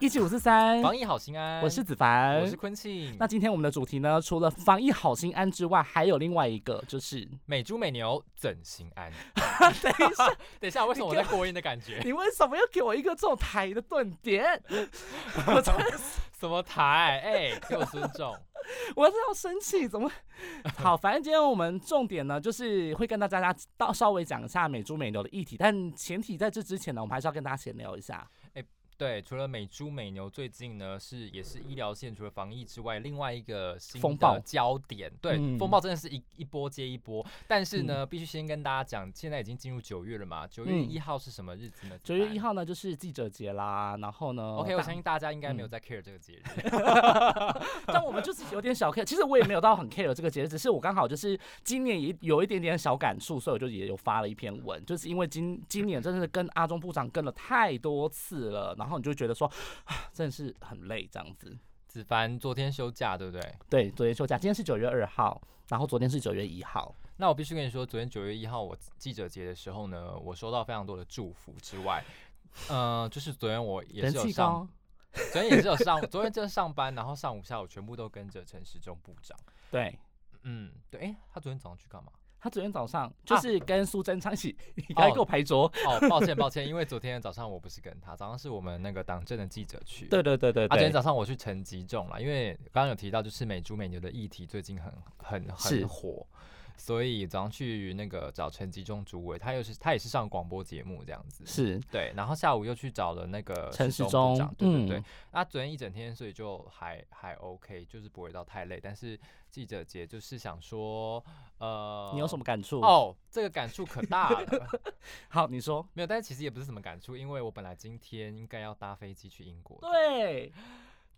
一七五四三，防疫好心安。我是子凡，我是坤庆。那今天我们的主题呢，除了防疫好心安之外，还有另外一个，就是美猪美牛怎心安？等一下，等一下，为什么我在过音的感觉？你为什么要给我一个这种台的顿点？我真的什么台？哎，给我尊重！我是要生气，怎么？好，反正今天我们重点呢，就是会跟大家到稍微讲一下美猪美牛的议题，但前提在这之前呢，我们还是要跟大家闲聊一下。对，除了美猪美牛，最近呢是也是医疗线，除了防疫之外，另外一个新的焦点。对，风暴真的是一一波接一波。但是呢，必须先跟大家讲，现在已经进入九月了嘛？九月一号是什么日子呢？九月一号呢就是记者节啦。然后呢？OK，我相信大家应该没有在 care 这个节日。但我们就是有点小 care。其实我也没有到很 care 这个节日，只是我刚好就是今年也有一点点小感触，所以我就也有发了一篇文，就是因为今今年真的是跟阿中部长跟了太多次了，然后你就觉得说，真的是很累这样子。子凡昨天休假，对不对？对，昨天休假。今天是九月二号，然后昨天是九月一号。那我必须跟你说，昨天九月一号我记者节的时候呢，我收到非常多的祝福之外，呃，就是昨天我也是有上，昨天也是有上，昨天就是上班，然后上午下午全部都跟着陈时中部长。对，嗯，对，哎，他昨天早上去干嘛？他昨天早上就是跟苏贞昌一起来给我拍桌。哦，抱歉抱歉，因为昨天早上我不是跟他，早上是我们那个党政的记者去。对对对对。啊，昨天早上我去陈吉仲了，因为刚刚有提到就是美猪美牛的议题最近很很很火。所以早上去那个找陈吉仲主委，他又是他也是上广播节目这样子，是对，然后下午又去找了那个陈时中，对对对。那昨天一整天，所以就还还 OK，就是不会到太累。但是记者节就是想说，呃，你有什么感触？哦，这个感触可大了。好，你说没有，但是其实也不是什么感触，因为我本来今天应该要搭飞机去英国。对。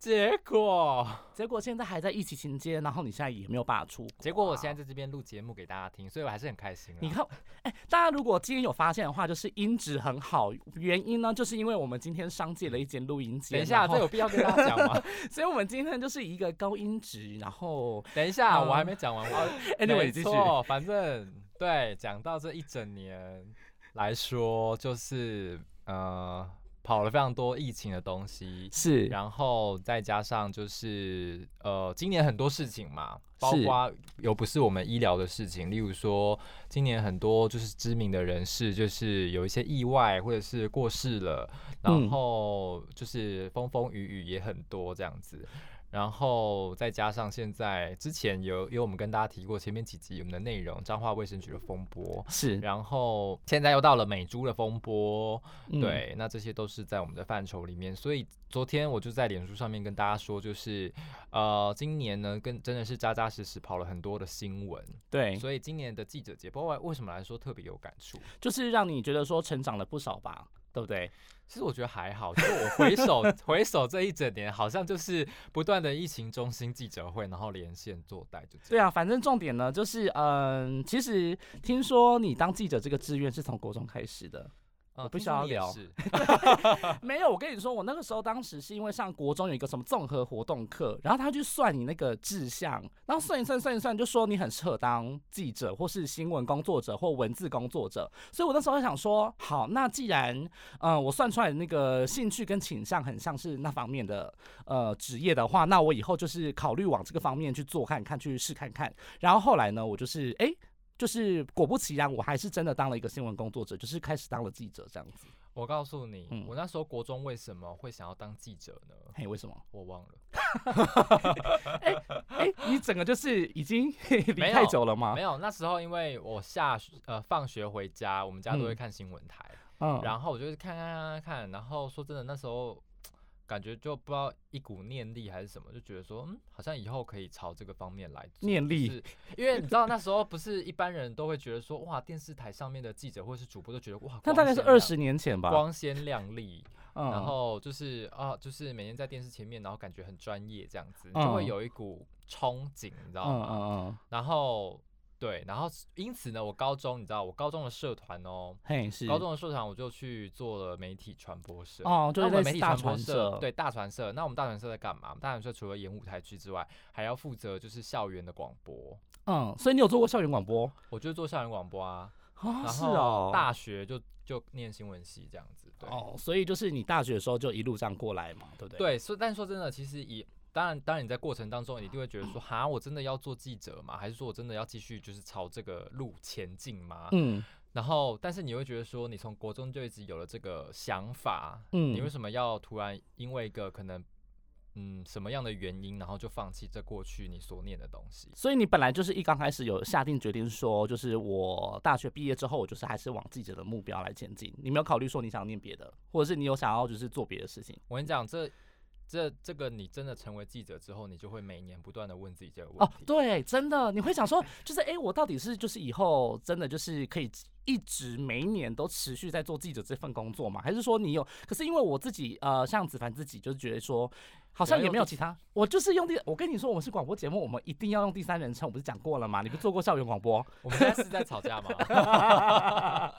结果，结果现在还在疫情期间，然后你现在也没有办法出。结果我现在在这边录节目给大家听，所以我还是很开心。你看，哎，大家如果今天有发现的话，就是音质很好，原因呢，就是因为我们今天商借了一间录音机。等一下，这有必要跟大家讲吗？所以我们今天就是一个高音质，然后等一下，我还没讲完。我 Anyway，继续。反正对，讲到这一整年来说，就是呃。跑了非常多疫情的东西，是，然后再加上就是呃，今年很多事情嘛，包括有不是我们医疗的事情，例如说今年很多就是知名的人士，就是有一些意外或者是过世了，然后就是风风雨雨也很多这样子。然后再加上现在之前有有我们跟大家提过前面几集我们的内容，彰化卫生局的风波是，然后现在又到了美猪的风波，对，那这些都是在我们的范畴里面。所以昨天我就在脸书上面跟大家说，就是呃，今年呢，跟真的是扎扎实实跑了很多的新闻，对，所以今年的记者节，包括为什么来说特别有感触，就是让你觉得说成长了不少吧。对不对？其实我觉得还好，就我回首 回首这一整年，好像就是不断的疫情中心记者会，然后连线做代，就对啊。反正重点呢，就是嗯，其实听说你当记者这个志愿是从国中开始的。我不需要聊，没有。我跟你说，我那个时候当时是因为上国中有一个什么综合活动课，然后他去算你那个志向，然后算一算算一算，就说你很适合当记者或是新闻工作者或文字工作者。所以我那时候就想说，好，那既然嗯我算出来的那个兴趣跟倾向很像是那方面的呃职业的话，那我以后就是考虑往这个方面去做看看，去试看看。然后后来呢，我就是哎。就是果不其然，我还是真的当了一个新闻工作者，就是开始当了记者这样子。我告诉你，我那时候国中为什么会想要当记者呢？嘿，为什么？我忘了。哎哎，你整个就是已经 离太久了吗？没有，那时候因为我下呃放学回家，我们家都会看新闻台，嗯，然后我就看看看看，然后说真的，那时候。感觉就不知道一股念力还是什么，就觉得说，嗯，好像以后可以朝这个方面来做。念力，因为你知道那时候不是一般人都会觉得说，哇，电视台上面的记者或者是主播都觉得哇，那大概是二十年前吧，光鲜亮丽，然后就是啊，就是每天在电视前面，然后感觉很专业这样子，就会有一股憧憬，你知道吗？嗯嗯嗯。然后对，然后因此呢，我高中你知道，我高中的社团哦，嘿是高中的社团，我就去做了媒体传播社哦，就是媒体传播社，对大传社。那我们大传社在干嘛？大传社除了演舞台剧之外，还要负责就是校园的广播。嗯，所以你有做过校园广播？我就做校园广播啊。啊，是哦。大学就就念新闻系这样子。哦，所以就是你大学的时候就一路这样过来嘛，对不对？对，所以但说真的，其实以当然，当然你在过程当中，你一定会觉得说，哈，我真的要做记者吗？还是说我真的要继续就是朝这个路前进吗？嗯。然后，但是你会觉得说，你从国中就一直有了这个想法，嗯，你为什么要突然因为一个可能，嗯，什么样的原因，然后就放弃这过去你所念的东西？所以你本来就是一刚开始有下定决定说，就是我大学毕业之后，我就是还是往记者的目标来前进。你没有考虑说你想念别的，或者是你有想要就是做别的事情？我跟你讲，这。这这个你真的成为记者之后，你就会每年不断的问自己这个问题。哦，对，真的，你会想说，就是哎，我到底是就是以后真的就是可以一直每一年都持续在做记者这份工作吗？还是说你有？可是因为我自己呃，像子凡自己就是觉得说。好像也没有其他，我就是用第，我跟你说，我们是广播节目，我们一定要用第三人称，我不是讲过了吗？你不做过校园广播？我们现在是在吵架吗？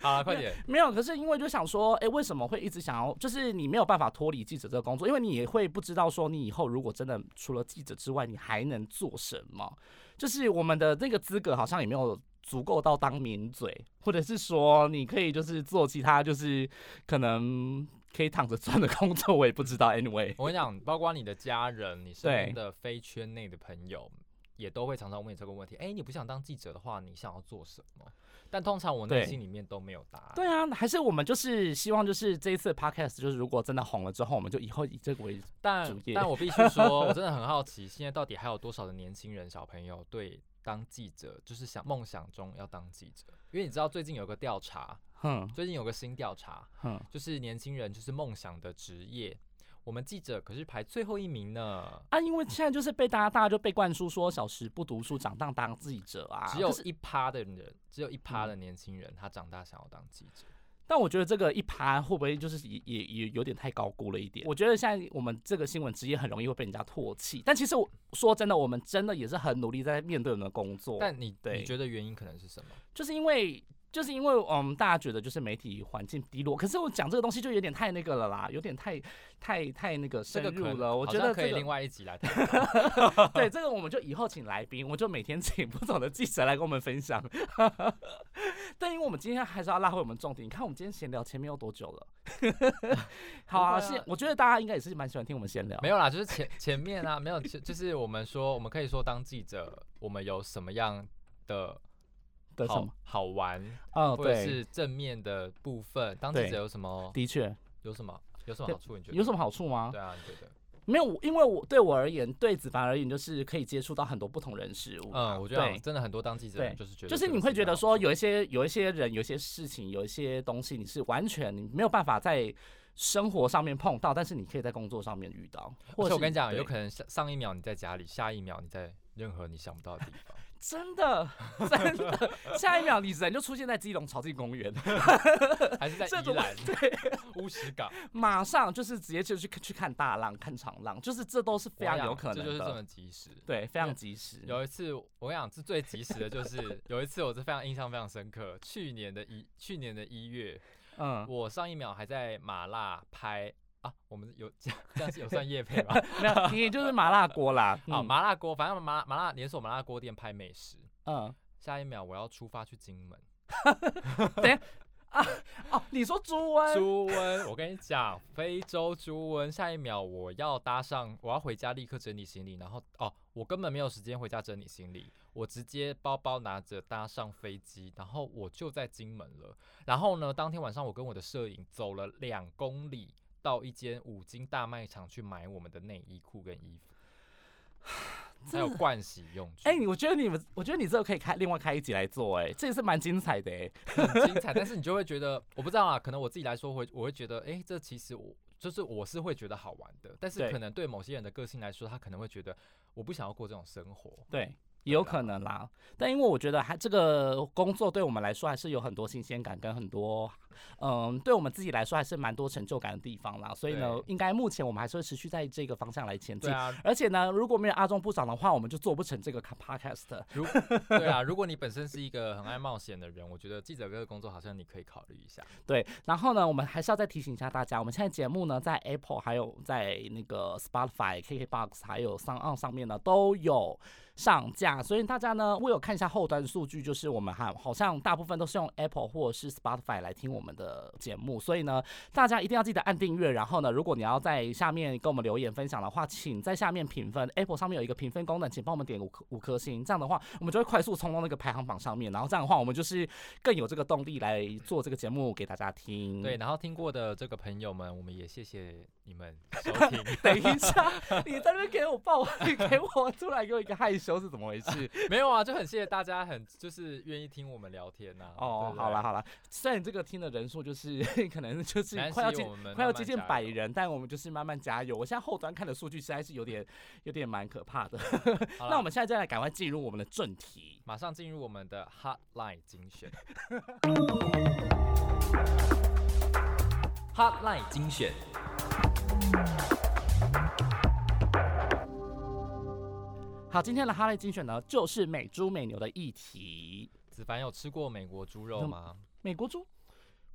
好，快点。没有，可是因为就想说，哎，为什么会一直想要？就是你没有办法脱离记者这个工作，因为你也会不知道说，你以后如果真的除了记者之外，你还能做什么？就是我们的那个资格好像也没有足够到当名嘴，或者是说你可以就是做其他，就是可能。可以躺着赚的工作，我也不知道。Anyway，我跟你讲，包括你的家人、你身边的非圈内的朋友，也都会常常问你这个问题。哎，你不想当记者的话，你想要做什么？但通常我内心里面都没有答案。对啊，还是我们就是希望，就是这一次 Podcast，就是如果真的红了之后，我们就以后以这个为主业。但我必须说，我真的很好奇，现在到底还有多少的年轻人、小朋友对当记者就是想梦想中要当记者？因为你知道最近有个调查。嗯，最近有个新调查，嗯，就是年轻人就是梦想的职业，我们记者可是排最后一名呢。啊，因为现在就是被大家大家就被灌输说小时不读书，长大当记者啊。只有一趴的人，只有一趴的年轻人，他长大想要当记者。但我觉得这个一趴会不会就是也也也有点太高估了一点？我觉得现在我们这个新闻职业很容易会被人家唾弃。但其实我说真的，我们真的也是很努力在面对我们的工作。但你对你觉得原因可能是什么？就是因为。就是因为嗯，大家觉得就是媒体环境低落，可是我讲这个东西就有点太那个了啦，有点太太太那个深入了。我觉得可以另外一集来 谈。对，这个我们就以后请来宾，我就每天请不同的记者来跟我们分享。但因为我们今天还是要拉回我们重点，你看我们今天闲聊前面有多久了？好啊，是我觉得大家应该也是蛮喜欢听我们闲聊。没有啦，就是前前面啊，没有，就是我们说，我们可以说当记者，我们有什么样的。的什么好玩啊？或者是正面的部分，当记者有什么？的确，有什么？有什么好处？你觉得有什么好处吗？对啊，你觉得？没有，因为我对我而言，对子凡而言，就是可以接触到很多不同人事物。嗯，我觉得真的很多当记者就是觉得，就是你会觉得说，有一些有一些人，有一些事情，有一些东西，你是完全你没有办法在生活上面碰到，但是你可以在工作上面遇到。或者我跟你讲，有可能上上一秒你在家里，下一秒你在任何你想不到的地方。真的，真的，下一秒你人就出现在基隆草地公园，还是在宜兰对乌石港，马上就是直接就去去看大浪、看长浪，就是这都是非常有可能的，这就是这么及时，对，非常及时。有一次我跟你讲是最及时的，就是 有一次我是非常印象非常深刻，去年的一去年的一月，嗯，我上一秒还在马辣拍。啊，我们有这样 这样是有算夜配吗？没有，你就是麻辣锅啦。啊，麻辣锅，反正麻麻辣连锁麻辣锅店拍美食。嗯，下一秒我要出发去金门。等下啊哦，你说猪瘟？猪瘟，我跟你讲，非洲猪瘟。下一秒我要搭上，我要回家立刻整理行李，然后哦，我根本没有时间回家整理行李，我直接包包拿着搭上飞机，然后我就在金门了。然后呢，当天晚上我跟我的摄影走了两公里。到一间五金大卖场去买我们的内衣裤跟衣服，还有盥洗用具。哎，我觉得你们，我觉得你这个可以开另外开一集来做，哎，这也是蛮精彩的，哎，很精彩。但是你就会觉得，我不知道啊，可能我自己来说会，我会觉得，哎，这其实我就是我是会觉得好玩的。但是可能对某些人的个性来说，他可能会觉得我不想要过这种生活。对。也有可能啦，但因为我觉得还这个工作对我们来说还是有很多新鲜感跟很多嗯，对我们自己来说还是蛮多成就感的地方啦。所以呢，应该目前我们还是会持续在这个方向来前进。啊，而且呢，如果没有阿忠部长的话，我们就做不成这个 podcast。如对啊，如果你本身是一个很爱冒险的人，我觉得记者哥的工作好像你可以考虑一下。对，然后呢，我们还是要再提醒一下大家，我们现在节目呢，在 Apple 还有在那个 Spotify、KKBox 还有 s o n 上面呢都有。上架，所以大家呢，我有看一下后端数据，就是我们哈好像大部分都是用 Apple 或者是 Spotify 来听我们的节目，所以呢，大家一定要记得按订阅。然后呢，如果你要在下面跟我们留言分享的话，请在下面评分。Apple 上面有一个评分功能，请帮我们点五颗五颗星，这样的话，我们就会快速冲到那个排行榜上面。然后这样的话，我们就是更有这个动力来做这个节目给大家听。对，然后听过的这个朋友们，我们也谢谢你们收听。等一下，你在那边给我报，给我出来给我一个害羞。是怎么回事？没有啊，就很谢谢大家，很就是愿意听我们聊天呐。哦，好了好了，虽然这个听的人数就是 可能就是快要接快要接近百人，但我们就是慢慢加油。我现在后端看的数据实在是有点有点蛮可怕的。那我们现在再来赶快进入我们的正题，马上进入我们的 Hotline 精选。Hotline 精选。好，今天的哈雷精选呢，就是美猪美牛的议题。子凡有吃过美国猪肉吗？美国猪，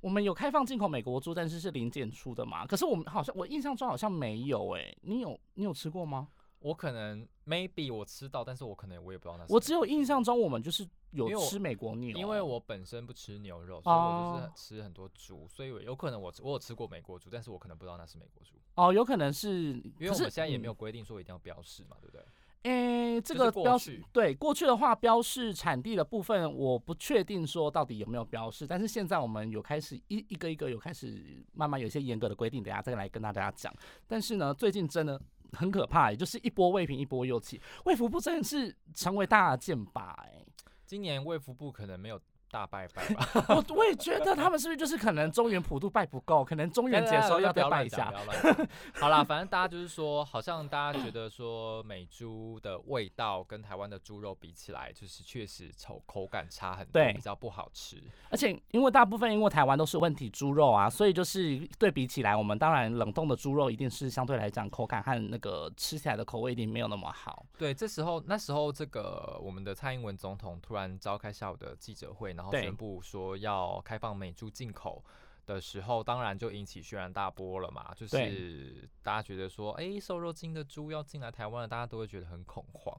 我们有开放进口美国猪，但是是零检出的嘛？可是我们好像我印象中好像没有哎，你有你有吃过吗？我可能 maybe 我吃到，但是我可能我也不知道那是。我只有印象中我们就是有吃美国牛，因为我本身不吃牛肉，所以我就是吃很多猪，所以有可能我我有吃过美国猪，但是我可能不知道那是美国猪。哦，有可能是，因为我们现在也没有规定说一定要标示嘛，对不对？诶，这个标示对过去的话，标示产地的部分我不确定说到底有没有标示，但是现在我们有开始一一个一个有开始慢慢有一些严格的规定，等下再来跟大家讲。但是呢，最近真的很可怕，也就是一波未平一波又起，卫福部真的是成为大剑拔哎，今年卫福部可能没有。大拜拜吧！我我也觉得他们是不是就是可能中原普渡拜不够，可能中原节的时候要再拜一下。好啦，反正大家就是说，好像大家觉得说美猪的味道跟台湾的猪肉比起来，就是确实口口感差很多，比较不好吃。而且因为大部分因为台湾都是问题猪肉啊，所以就是对比起来，我们当然冷冻的猪肉一定是相对来讲口感和那个吃起来的口味一定没有那么好。对，这时候那时候这个我们的蔡英文总统突然召开下午的记者会。然后宣布说要开放美猪进口的时候，当然就引起轩然大波了嘛。就是大家觉得说，哎，瘦肉精的猪要进来台湾了，大家都会觉得很恐慌。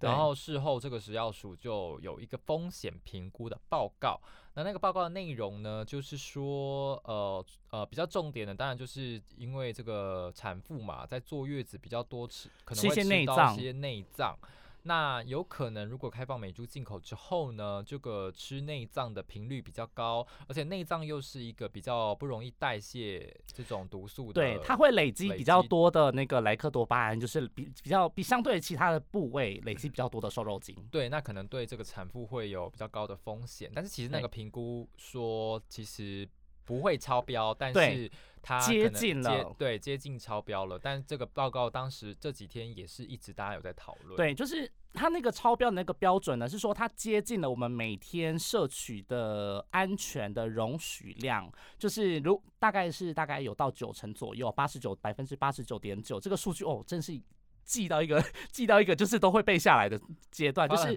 然后事后这个食药署就有一个风险评估的报告。那那个报告的内容呢，就是说，呃呃，比较重点的，当然就是因为这个产妇嘛，在坐月子比较多吃，可能会吃到一些内脏。那有可能，如果开放美猪进口之后呢，这个吃内脏的频率比较高，而且内脏又是一个比较不容易代谢这种毒素的，对，它会累积比较多的那个莱克多巴胺，就是比比较比相对其他的部位累积比较多的瘦肉精。对，那可能对这个产妇会有比较高的风险，但是其实那个评估说其实不会超标，但是它接近了，对，接近超标了。但这个报告当时这几天也是一直大家有在讨论，对，就是。它那个超标的那个标准呢，是说它接近了我们每天摄取的安全的容许量，就是如大概是大概有到九成左右，八十九百分之八十九点九，这个数据哦，真是记到一个 记到一个就是都会背下来的阶段，就是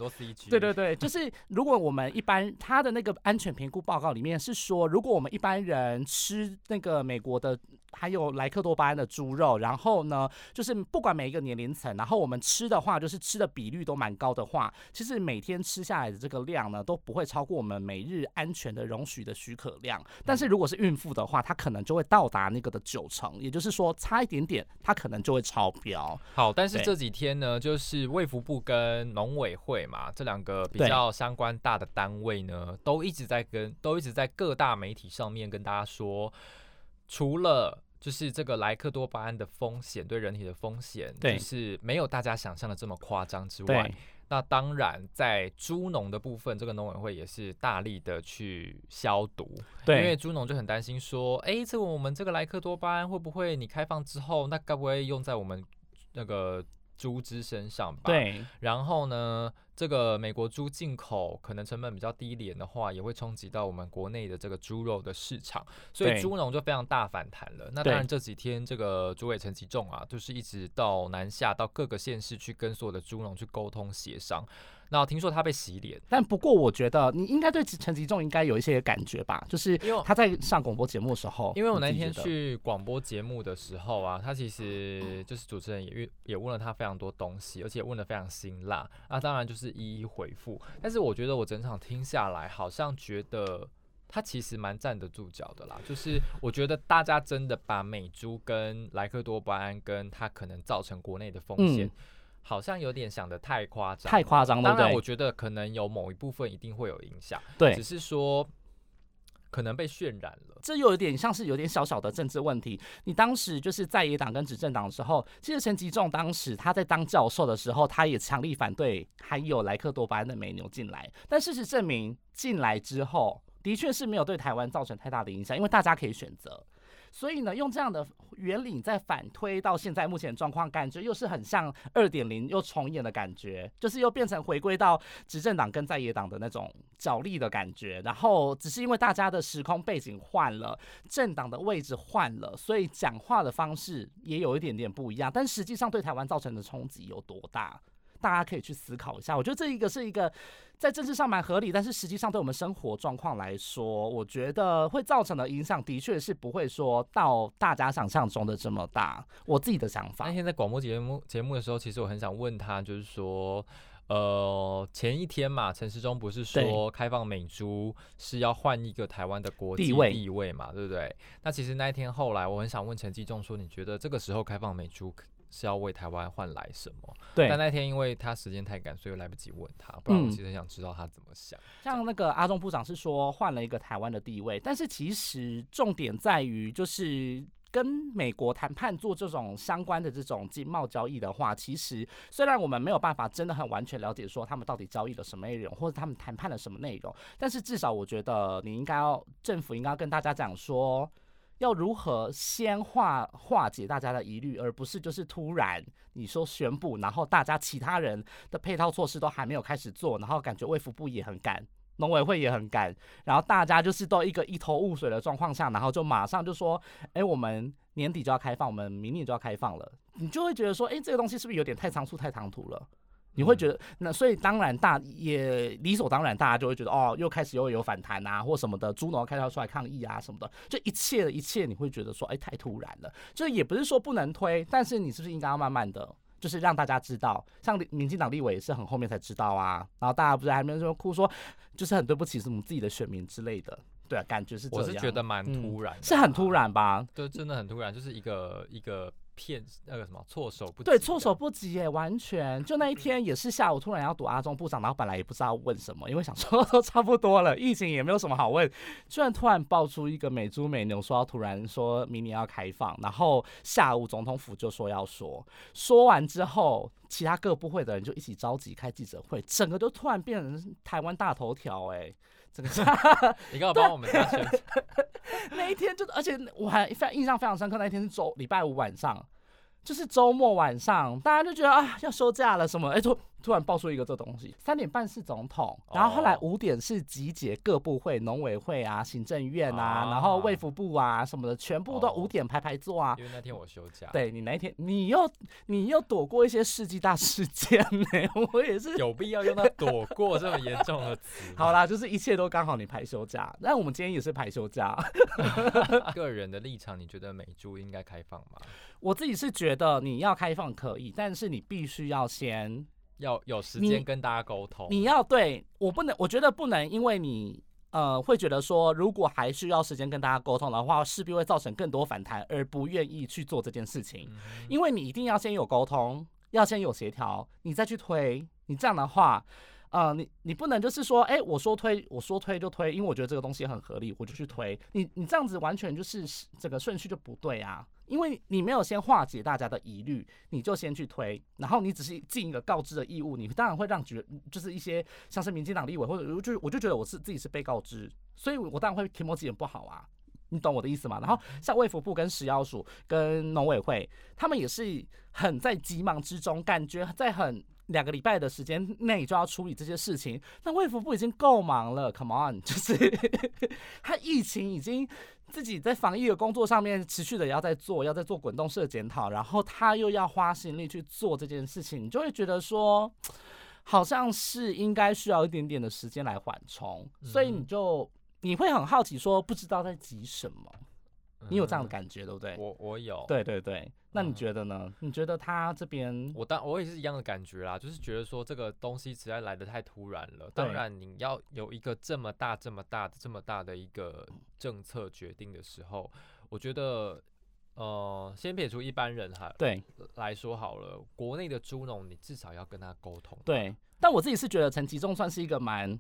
对对对，就是如果我们一般他的那个安全评估报告里面是说，如果我们一般人吃那个美国的。还有莱克多巴胺的猪肉，然后呢，就是不管每一个年龄层，然后我们吃的话，就是吃的比率都蛮高的话，其实每天吃下来的这个量呢，都不会超过我们每日安全的容许的许可量。但是如果是孕妇的话，她可能就会到达那个的九成，也就是说差一点点，她可能就会超标。好，但是这几天呢，就是卫福部跟农委会嘛，这两个比较相关大的单位呢，都一直在跟，都一直在各大媒体上面跟大家说。除了就是这个莱克多巴胺的风险对人体的风险，就是没有大家想象的这么夸张之外，那当然在猪农的部分，这个农委会也是大力的去消毒，对，因为猪农就很担心说，哎，这个我们这个莱克多巴胺会不会你开放之后，那该不会用在我们那个？猪只身上吧。对。然后呢，这个美国猪进口可能成本比较低廉的话，也会冲击到我们国内的这个猪肉的市场，所以猪农就非常大反弹了。那当然这几天这个主委陈其重啊，就是一直到南下到各个县市去跟所有的猪农去沟通协商。那听说他被洗脸，但不过我觉得你应该对陈吉仲应该有一些感觉吧，就是因为他在上广播节目的时候，因为我那天去广播节目的时候啊，他其实就是主持人也也问了他非常多东西，而且问的非常辛辣啊，当然就是一一回复。但是我觉得我整场听下来，好像觉得他其实蛮站得住脚的啦，就是我觉得大家真的把美珠跟莱克多巴胺跟他可能造成国内的风险。好像有点想的太夸张，太夸张了。当然，我觉得可能有某一部分一定会有影响，对，只是说可能被渲染了。这又有点像是有点小小的政治问题。你当时就是在野党跟执政党的时候，其实陈吉仲当时他在当教授的时候，他也强力反对还有莱克多巴胺的美牛进来。但事实证明，进来之后的确是没有对台湾造成太大的影响，因为大家可以选择。所以呢，用这样的原理再反推到现在目前状况，感觉又是很像二点零又重演的感觉，就是又变成回归到执政党跟在野党的那种角力的感觉。然后只是因为大家的时空背景换了，政党的位置换了，所以讲话的方式也有一点点不一样。但实际上对台湾造成的冲击有多大？大家可以去思考一下，我觉得这一个是一个在政治上蛮合理，但是实际上对我们生活状况来说，我觉得会造成的影响的确是不会说到大家想象中的这么大。我自己的想法。那天在广播节目节目的时候，其实我很想问他，就是说，呃，前一天嘛，陈时中不是说开放美珠是要换一个台湾的国际地位嘛，对不对？那其实那一天后来，我很想问陈继仲说，你觉得这个时候开放美猪？是要为台湾换来什么？对，但那天因为他时间太赶，所以来不及问他。不然我其实很想知道他怎么想。像那个阿中部长是说换了一个台湾的地位，但是其实重点在于，就是跟美国谈判做这种相关的这种经贸交易的话，其实虽然我们没有办法真的很完全了解说他们到底交易了什么内容，或者他们谈判了什么内容，但是至少我觉得你应该要政府应该要跟大家讲说。要如何先化化解大家的疑虑，而不是就是突然你说宣布，然后大家其他人的配套措施都还没有开始做，然后感觉卫福部也很赶，农委会也很赶，然后大家就是都一个一头雾水的状况下，然后就马上就说，哎，我们年底就要开放，我们明年就要开放了，你就会觉得说，哎，这个东西是不是有点太仓促、太唐突了？你会觉得那所以当然大也理所当然，大家就会觉得哦，又开始又有反弹啊，或什么的，猪农开始出来抗议啊什么的，就一切的一切，你会觉得说，哎，太突然了。就也不是说不能推，但是你是不是应该要慢慢的，就是让大家知道，像民进党立委也是很后面才知道啊，然后大家不是还没说哭说，就是很对不起什么自己的选民之类的，对啊，感觉是我是觉得蛮突然，是很突然吧？对，真的很突然，就是一个一个。骗那个什么措手不及对，措手不及耶，完全。就那一天也是下午突然要堵阿中部长，然后本来也不知道问什么，因为想说 都差不多了，疫情也没有什么好问，居然突然爆出一个美猪美牛说要突然说明年要开放，然后下午总统府就说要说，说完之后，其他各部会的人就一起召集开记者会，整个都突然变成台湾大头条哎，整个 你刚好帮我们家宣 那一天就，而且我还非常印象非常深刻，那一天是周礼拜五晚上。就是周末晚上，大家就觉得啊要休假了什么，哎突突然爆出一个这东西，三点半是总统，然后后来五点是集结各部会、农委会啊、行政院啊，然后卫福部啊什么的，全部都五点排排坐啊。因为那天我休假。对你那天你又你又躲过一些世纪大事件呢，我也是有必要用到躲过这么严重的词。好啦，就是一切都刚好你排休假，那我们今天也是排休假。个人的立场，你觉得美珠应该开放吗？我自己是觉得你要开放可以，但是你必须要先要有时间跟大家沟通。你要对我不能，我觉得不能，因为你呃会觉得说，如果还需要时间跟大家沟通的话，势必会造成更多反弹，而不愿意去做这件事情。因为你一定要先有沟通，要先有协调，你再去推。你这样的话，呃，你你不能就是说，哎，我说推，我说推就推，因为我觉得这个东西很合理，我就去推。你你这样子完全就是这个顺序就不对啊。因为你没有先化解大家的疑虑，你就先去推，然后你只是尽一个告知的义务，你当然会让觉就是一些像是民进党立委或者就我就觉得我是自己是被告知，所以我当然会提摩几点不好啊。你懂我的意思吗？然后像卫福部跟食药署跟农委会，他们也是很在急忙之中，感觉在很两个礼拜的时间内就要处理这些事情。那卫福部已经够忙了，Come on，就是 他疫情已经自己在防疫的工作上面持续的要在做，要在做滚动式的检讨，然后他又要花心力去做这件事情，你就会觉得说。好像是应该需要一点点的时间来缓冲，所以你就你会很好奇说不知道在急什么，你有这样的感觉对不对？我我有，对对对，那你觉得呢？你觉得他这边，我当我也是一样的感觉啦，就是觉得说这个东西实在来的太突然了。当然你要有一个这么大这么大的这么大的一个政策决定的时候，我觉得。呃，先撇除一般人哈，对来说好了，国内的猪农你至少要跟他沟通。对，但我自己是觉得陈其中算是一个蛮，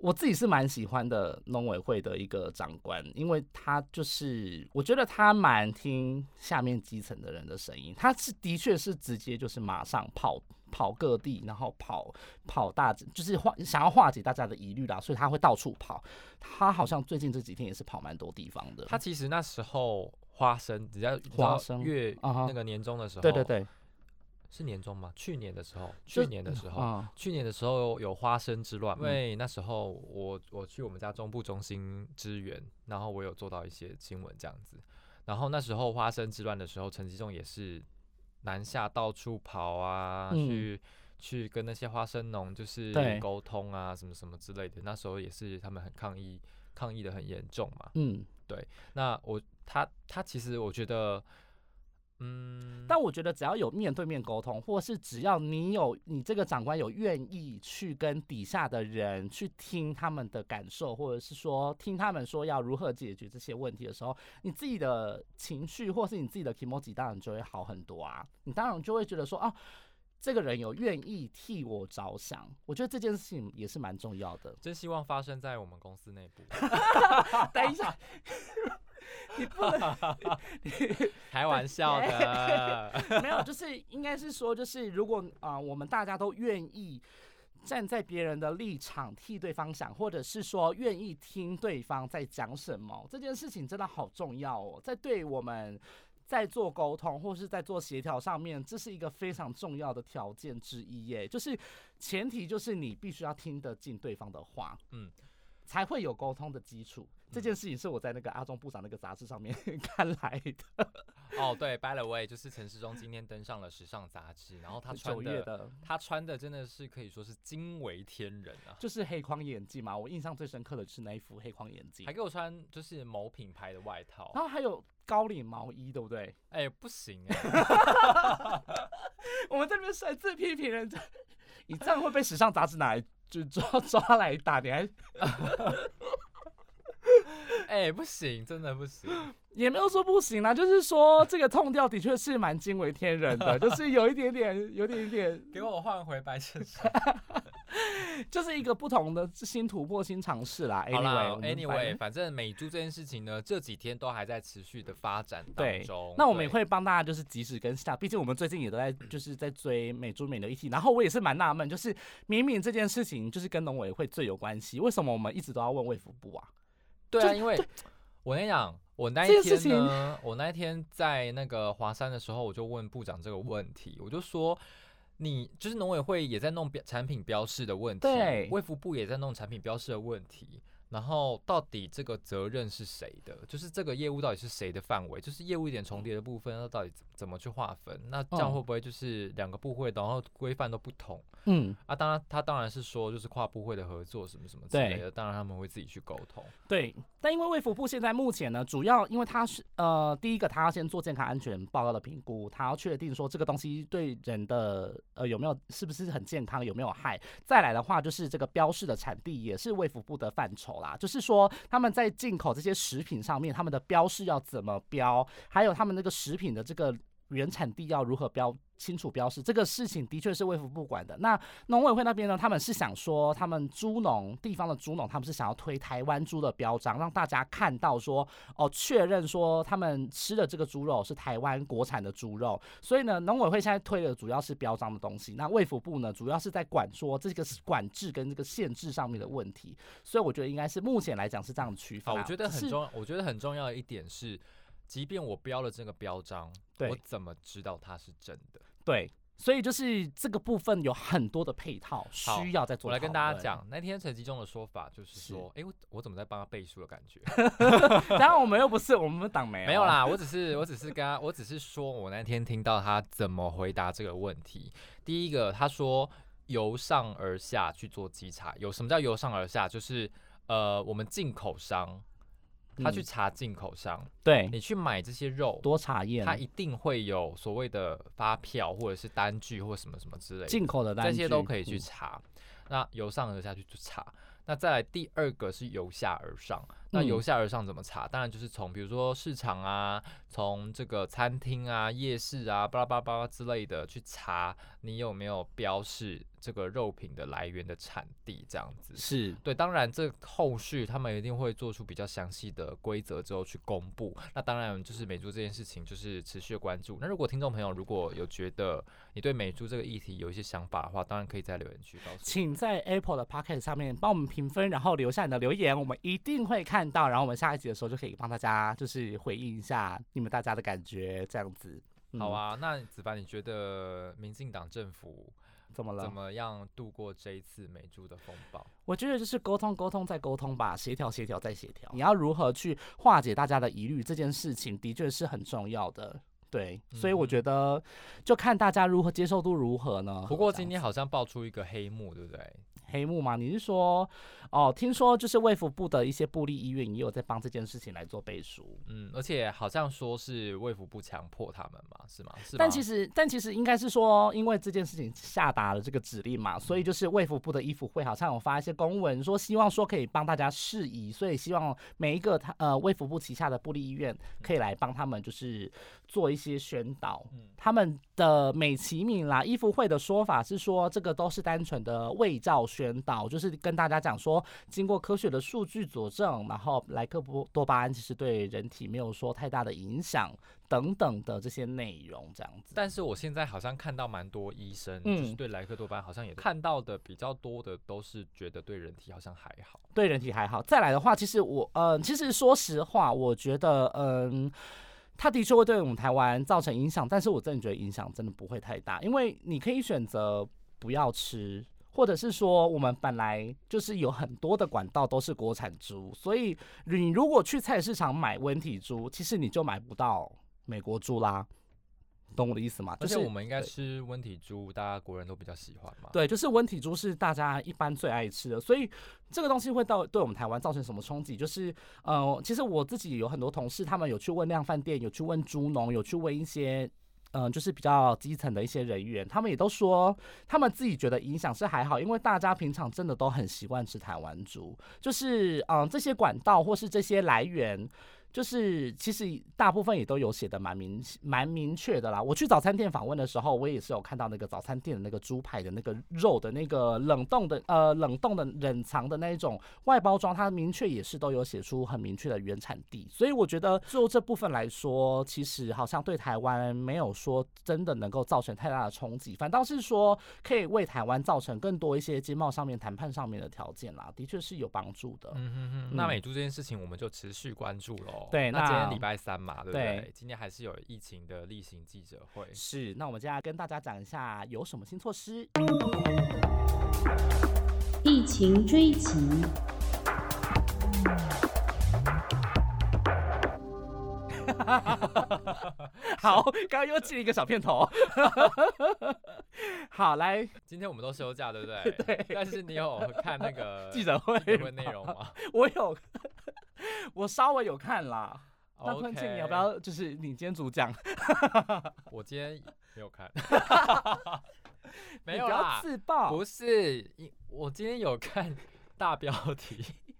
我自己是蛮喜欢的农委会的一个长官，因为他就是我觉得他蛮听下面基层的人的声音，他是的确是直接就是马上跑跑各地，然后跑跑大，就是化想要化解大家的疑虑啦，所以他会到处跑。他好像最近这几天也是跑蛮多地方的。他其实那时候。花生只要花生月那个年终的时候，对对对，是年终吗？去年的时候，去年的时候，去年的时候有花生之乱，因为那时候我我去我们家中部中心支援，然后我有做到一些新闻这样子。然后那时候花生之乱的时候，陈吉仲也是南下到处跑啊，去去跟那些花生农就是沟通啊，什么什么之类的。那时候也是他们很抗议，抗议的很严重嘛。嗯，对。那我。他他其实我觉得，嗯，但我觉得只要有面对面沟通，或是只要你有你这个长官有愿意去跟底下的人去听他们的感受，或者是说听他们说要如何解决这些问题的时候，你自己的情绪或是你自己的 emoji 当然就会好很多啊。你当然就会觉得说啊，这个人有愿意替我着想，我觉得这件事情也是蛮重要的。真希望发生在我们公司内部。等一下。你不能 开玩笑的，没有，就是应该是说，就是如果啊，我们大家都愿意站在别人的立场替对方想，或者是说愿意听对方在讲什么，这件事情真的好重要哦，在对我们在做沟通或是在做协调上面，这是一个非常重要的条件之一耶，就是前提就是你必须要听得进对方的话，嗯。才会有沟通的基础。这件事情是我在那个阿中部长那个杂志上面 看来的。哦，对，By the way，就是陈世忠今天登上了时尚杂志，然后他穿的，他穿的真的是可以说是惊为天人啊！就是黑框眼镜嘛，我印象最深刻的是那一副黑框眼镜，还给我穿就是某品牌的外套，然后还有高领毛衣，对不对？哎，不行 我们这边擅自批评人家，你这样会被时尚杂志拿来。就抓 抓来打，你还，哎，不行，真的不行，也没有说不行啦，就是说这个痛调的确是蛮惊为天人的，就是有一点点，有点点，给我换回白衬衫。就是一个不同的新突破、新尝试啦。好啦，Anyway，反正美猪这件事情呢，这几天都还在持续的发展当中。那我们也会帮大家就是及时跟下，毕竟我们最近也都在就是在追美猪美牛一体。然后我也是蛮纳闷，就是明明这件事情就是跟农委会最有关系，为什么我们一直都要问卫福部啊？对啊，因为我跟你讲，我那一天呢，我那一天在那个华山的时候，我就问部长这个问题，我就说。你就是农委会也在弄标产品标示的问题，对，卫福部也在弄产品标示的问题。然后到底这个责任是谁的？就是这个业务到底是谁的范围？就是业务一点重叠的部分，那到底怎么去划分？那这样会不会就是两个部会，然后规范都不同？嗯，啊，当然他当然是说就是跨部会的合作什么什么之类的，当然他们会自己去沟通。对，但因为卫福部现在目前呢，主要因为他是呃第一个，他要先做健康安全报告的评估，他要确定说这个东西对人的呃有没有是不是很健康，有没有害。再来的话就是这个标示的产地也是卫福部的范畴。啦，就是说他们在进口这些食品上面，他们的标示要怎么标，还有他们那个食品的这个原产地要如何标清楚标示，这个事情的确是卫福部管的。那农委会那边呢，他们是想说，他们猪农地方的猪农，他们是想要推台湾猪的标章，让大家看到说，哦，确认说他们吃的这个猪肉是台湾国产的猪肉。所以呢，农委会现在推的主要是标章的东西，那卫福部呢，主要是在管说这个管制跟这个限制上面的问题。所以我觉得应该是目前来讲是这样的区分。我觉得很重要，我觉得很重要的一点是。即便我标了这个标章，我怎么知道它是真的？对，所以就是这个部分有很多的配套需要在做。我来跟大家讲，那天陈吉中的说法就是说，哎，我我怎么在帮他背书的感觉？当然我们又不是我们党媒，没有啦，我只是我只是跟他，我只是说我那天听到他怎么回答这个问题。第一个，他说由上而下去做稽查，有什么叫由上而下？就是呃，我们进口商。他去查进口商，对你去买这些肉，多查验，他一定会有所谓的发票或者是单据或什么什么之类，进口的单据这些都可以去查。那由上而下去查，那再来第二个是由下而上。那由下而上怎么查？当然就是从比如说市场啊，从这个餐厅啊、夜市啊、巴拉巴拉巴拉之类的去查，你有没有标示这个肉品的来源的产地这样子。是对，当然这后续他们一定会做出比较详细的规则之后去公布。那当然就是美猪这件事情就是持续的关注。那如果听众朋友如果有觉得你对美猪这个议题有一些想法的话，当然可以在留言区告诉。请在 Apple 的 Pocket 上面帮我们评分，然后留下你的留言，我们一定会看。看到，然后我们下一集的时候就可以帮大家，就是回应一下你们大家的感觉，这样子。好啊，那子凡，你觉得民进党政府怎么了？怎么样度过这一次美猪的风暴？我觉得就是沟通，沟通再沟通吧，协调，协调再协调。你要如何去化解大家的疑虑？这件事情的确是很重要的。对，所以我觉得就看大家如何接受度如何呢？不过今天好像爆出一个黑幕，对不对？黑幕吗？你是说，哦，听说就是卫福部的一些部立医院也有在帮这件事情来做背书，嗯，而且好像说是卫福部强迫他们嘛，是吗？是。但其实，但其实应该是说，因为这件事情下达了这个指令嘛，所以就是卫福部的医福会好像有发一些公文，说希望说可以帮大家释疑，所以希望每一个他呃卫福部旗下的部立医院可以来帮他们就是做一些宣导。嗯，他们的美其名啦，医福会的说法是说，这个都是单纯的卫教。宣导就是跟大家讲说，经过科学的数据佐证，然后莱克多多巴胺其实对人体没有说太大的影响等等的这些内容，这样子。但是我现在好像看到蛮多医生，就是对莱克多巴胺好像也看到的比较多的都是觉得对人体好像还好，对人体还好。再来的话，其实我嗯，其实说实话，我觉得嗯，它的确会对我们台湾造成影响，但是我真的觉得影响真的不会太大，因为你可以选择不要吃。或者是说，我们本来就是有很多的管道都是国产猪，所以你如果去菜市场买温体猪，其实你就买不到美国猪啦，懂我的意思吗？就是我们应该吃温体猪，大家国人都比较喜欢嘛。对，就是温体猪是大家一般最爱吃的，所以这个东西会到对我们台湾造成什么冲击？就是，呃，其实我自己有很多同事，他们有去问量饭店，有去问猪农，有去问一些。嗯，就是比较基层的一些人员，他们也都说，他们自己觉得影响是还好，因为大家平常真的都很习惯吃台湾猪，就是嗯，这些管道或是这些来源。就是其实大部分也都有写的蛮明蛮明确的啦。我去早餐店访问的时候，我也是有看到那个早餐店的那个猪排的那个肉的那个冷冻的呃冷冻的冷藏的那一种外包装，它明确也是都有写出很明确的原产地。所以我觉得就这部分来说，其实好像对台湾没有说真的能够造成太大的冲击，反倒是说可以为台湾造成更多一些经贸上面谈判上面的条件啦，的确是有帮助的。嗯哼哼，那美猪这件事情我们就持续关注喽。对，那今天礼拜三嘛，对不对？今天还是有疫情的例行记者会。是，那我们接下来跟大家讲一下有什么新措施。疫情追击。好，刚刚又记了一个小片头。好，来，今天我们都休假，对不对？对。但是你有看那个记者会内容吗？我有。我稍微有看啦，那坤庆你要不要？就是你今天主讲，我今天没有看，没有啦，自爆不是，我今天有看大标题，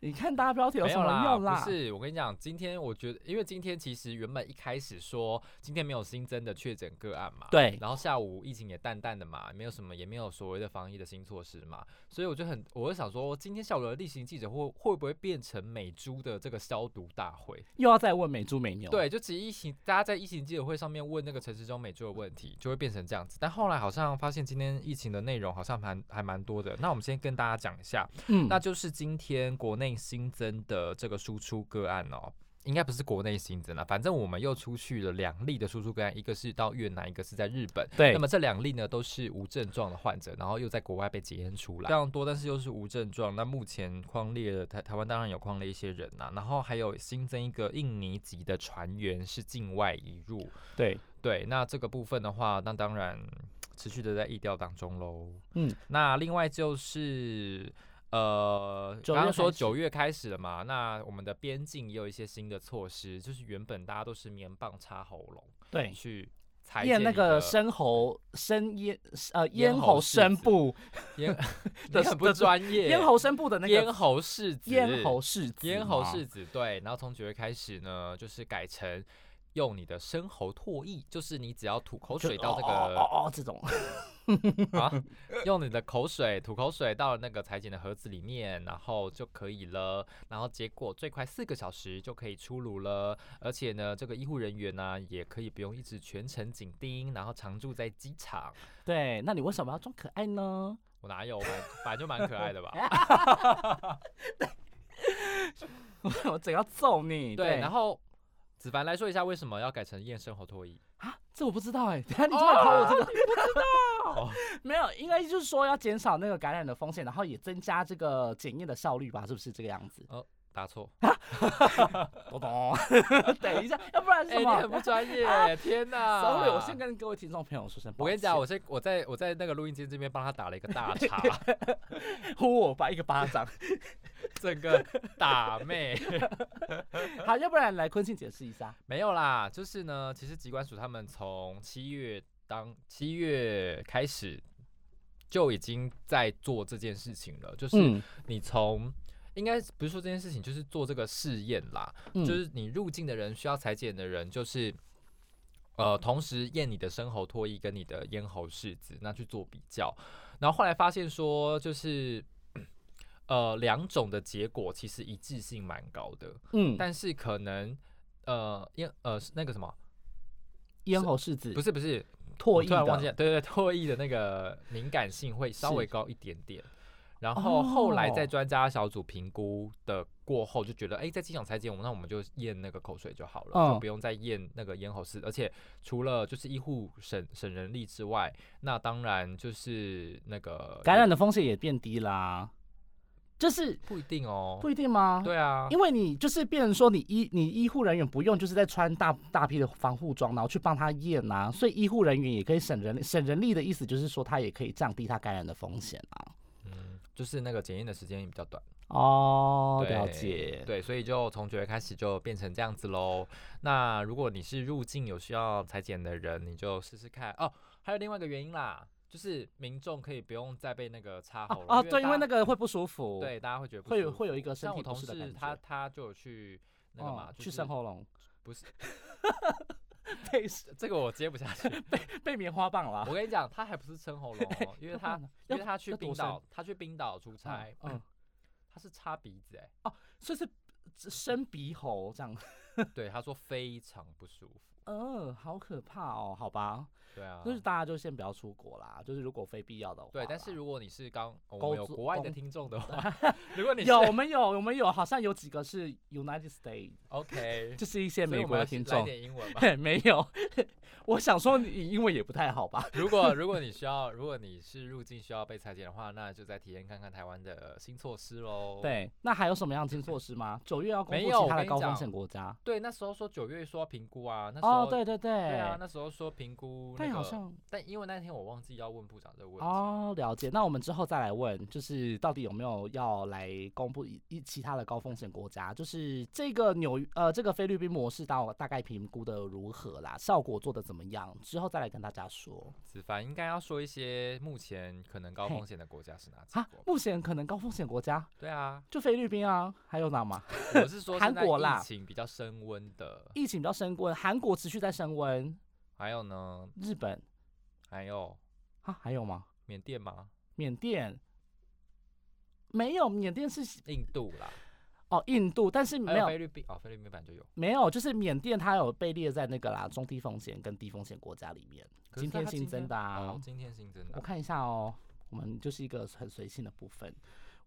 你看大家标题有什么用啦？不是，我跟你讲，今天我觉得，因为今天其实原本一开始说今天没有新增的确诊个案嘛，对，然后下午疫情也淡淡的嘛，没有什么，也没有所谓的防疫的新措施嘛，所以我就很，我就想说，今天下午的例行记者会会不会变成美猪的这个消毒大会？又要再问美猪美牛？对，就其实疫情，大家在疫情记者会上面问那个陈时中美猪的问题，就会变成这样子。但后来好像发现今天疫情的内容好像蛮还蛮多的，那我们先跟大家讲一下，嗯，那就是今天国内新增的这个输出个案哦。应该不是国内新增了，反正我们又出去了两例的输出个案，一个是到越南，一个是在日本。对，那么这两例呢都是无症状的患者，然后又在国外被检验出来，非常多，但是又是无症状。那目前框列了台台湾当然有框列一些人呐，然后还有新增一个印尼籍的船员是境外移入。对对，那这个部分的话，那当然持续的在疫调当中喽。嗯，那另外就是。呃，刚刚说九月开始了嘛，那我们的边境也有一些新的措施，就是原本大家都是棉棒插喉咙，对，去验那个深喉深咽呃咽喉声部，咽 的很不专业，咽喉声部的那个咽喉拭子，咽喉拭子，咽喉拭子，对，然后从九月开始呢，就是改成。用你的深喉唾液，就是你只要吐口水到这个哦哦这种 啊，用你的口水吐口水到那个裁剪的盒子里面，然后就可以了。然后结果最快四个小时就可以出炉了，而且呢，这个医护人员呢也可以不用一直全程紧盯，然后常住在机场。对，那你为什么要装可爱呢？我哪有，本来就蛮可爱的吧？我怎要揍你？对，然后。子凡来说一下，为什么要改成验生活脱衣啊？这我不知道哎，等下你突然考我这个，不知道。没有，应该就是说要减少那个感染的风险，然后也增加这个检验的效率吧？是不是这个样子？哦，答错。我 懂。等一下，要不然什么？很不专业，天哪！Sorry，我先跟各位听众朋友说声，我跟你讲，我先我在我在那个录音间这边帮他打了一个大叉，呼我发一个巴掌。整个打妹，好，要不然来坤庆解释一下。没有啦，就是呢，其实机关署他们从七月当七月开始就已经在做这件事情了，就是你从应该不是说这件事情，就是做这个试验啦，就是你入境的人需要裁剪的人，就是呃同时验你的深喉唾液跟你的咽喉拭子，那去做比较，然后后来发现说就是。呃，两种的结果其实一致性蛮高的，嗯，但是可能呃咽呃那个什么咽喉拭子。不是不是唾液，突然忘记了，对对唾液的那个敏感性会稍微高一点点，然后后来在专家小组评估的过后就觉得，哎，在机场裁剪，我们那我们就验那个口水就好了，就不用再验那个咽喉拭，而且除了就是医护省省人力之外，那当然就是那个感染的风险也变低啦。就是不一定哦，不一定吗？对啊，因为你就是变成说你医你医护人员不用就是在穿大大批的防护装，然后去帮他验啊，所以医护人员也可以省人省人力的意思就是说他也可以降低他感染的风险啊。嗯，就是那个检验的时间也比较短哦，了解。对，所以就从九月开始就变成这样子喽。那如果你是入境有需要裁剪的人，你就试试看哦。还有另外一个原因啦。就是民众可以不用再被那个插喉了啊，对，因为那个会不舒服，对，大家会觉得会有会有一个身体不适的感觉。他他就有去 那个嘛，去生喉咙，不是被这个我接不下去，被被棉花棒了。我跟你讲，他还不是生喉咙，因为他因为他去冰岛，他去冰岛出差，嗯，他是插鼻子哎，哦，所以是生鼻喉这样，对，他说非常不舒服，嗯，好可怕哦，好吧。对啊，就是大家就先不要出国啦。就是如果非必要的话，对。但是如果你是刚我们有国外的听众的话，如果你有我们有我们有好像有几个是 United States，OK，就是一些美国的听众。点英文吧。没有。我想说你英文也不太好吧？如果如果你需要，如果你是入境需要被裁剪的话，那就再体验看看台湾的新措施喽。对，那还有什么样新措施吗？九月要公布其他的高风险国家。对，那时候说九月说要评估啊，那时候哦，对对对，对啊，那时候说评估，但好像，但因为那天我忘记要问部长这个问题。哦，了解。那我们之后再来问，就是到底有没有要来公布一一其他的高风险国家？就是这个纽呃这个菲律宾模式到大概评估的如何啦？效果做的怎么样？之后再来跟大家说。子凡应该要说一些目前可能高风险的国家是哪几啊？目前可能高风险国家？对啊，就菲律宾啊，还有哪吗？我是说韩国啦，疫情比较升温的，疫情比较升温，韩国持续在升温。还有呢？日本，还有啊？还有吗？缅甸吗？缅甸没有，缅甸是印度啦。哦，印度，但是没有菲律宾哦，菲律宾版就有。没有，就是缅甸，它有被列在那个啦中低风险跟低风险国家里面。今天新增的啊，今天新增的。我看一下哦，我们就是一个很随性的部分。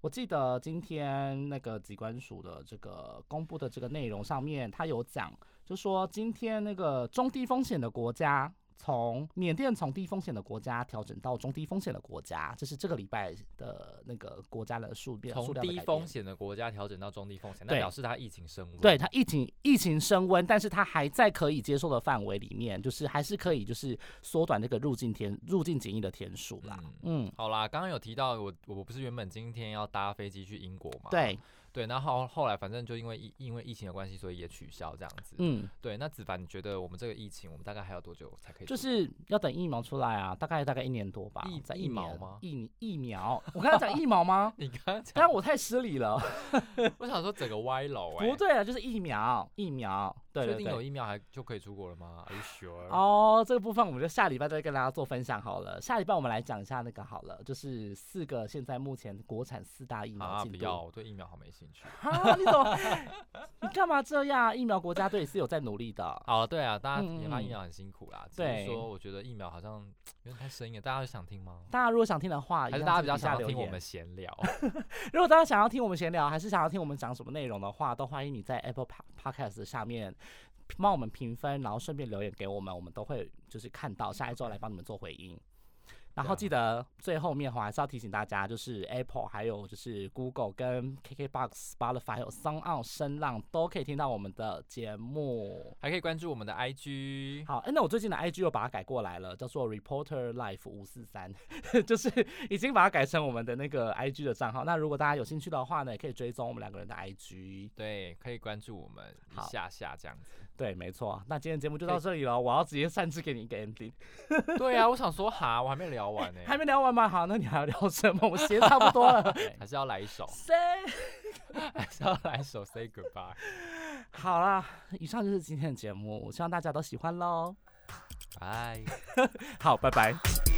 我记得今天那个机关署的这个公布的这个内容上面，他有讲，就说今天那个中低风险的国家。从缅甸从低风险的国家调整到中低风险的国家，这是这个礼拜的那个国家的数变从低风险的国家调整到中低风险，那表示它疫情升温。对它疫情疫情升温，但是它还在可以接受的范围里面，就是还是可以就是缩短这个入境天入境检疫的天数啦。嗯，好啦，刚刚有提到我我不是原本今天要搭飞机去英国嘛？对。对，然后后来反正就因为疫因为疫情的关系，所以也取消这样子。嗯，对。那子凡，你觉得我们这个疫情，我们大概还要多久才可以？就是要等疫苗出来啊，大概大概一年多吧。疫疫苗吗？疫疫苗？我刚刚讲疫苗吗？你刚刚讲，但我太失礼了。我想说整个歪楼。不对啊，就是疫苗，疫苗。对确定有疫苗还就可以出国了吗？Are you sure？哦，这个部分我们就下礼拜再跟大家做分享好了。下礼拜我们来讲一下那个好了，就是四个现在目前国产四大疫苗进度。不要，我对疫苗好没兴趣。啊，你怎么？你干嘛这样？疫苗国家队是有在努力的。哦，对啊，大家研发疫苗很辛苦啦。对。说我觉得疫苗好像有点太生硬，大家想听吗？大家如果想听的话，还是大家比较想要听我们闲聊。如果大家想要听我们闲聊，还是想要听我们讲什么内容的话，都欢迎你在 Apple Podcast 下面。帮我们评分，然后顺便留言给我们，我们都会就是看到，下一周来帮你们做回应。然后记得最后面我还是要提醒大家，就是 Apple 还有就是 Google 跟 KKBox、Spotify 还有 Sound 声浪都可以听到我们的节目，还可以关注我们的 IG。好，哎，那我最近的 IG 又把它改过来了，叫做 Reporter Life 五四三，就是已经把它改成我们的那个 IG 的账号。那如果大家有兴趣的话呢，也可以追踪我们两个人的 IG。对，可以关注我们一下下这样子。对，没错。那今天节目就到这里了，我要直接擅自给你一个 ending。对啊，我想说哈，我还没聊完呢。还没聊完吗？好，那你还要聊什么？我写差不多了，还是要来一首？Say，还是要来一首 Say Goodbye。好啦，以上就是今天的节目，我希望大家都喜欢喽。拜。好，拜拜。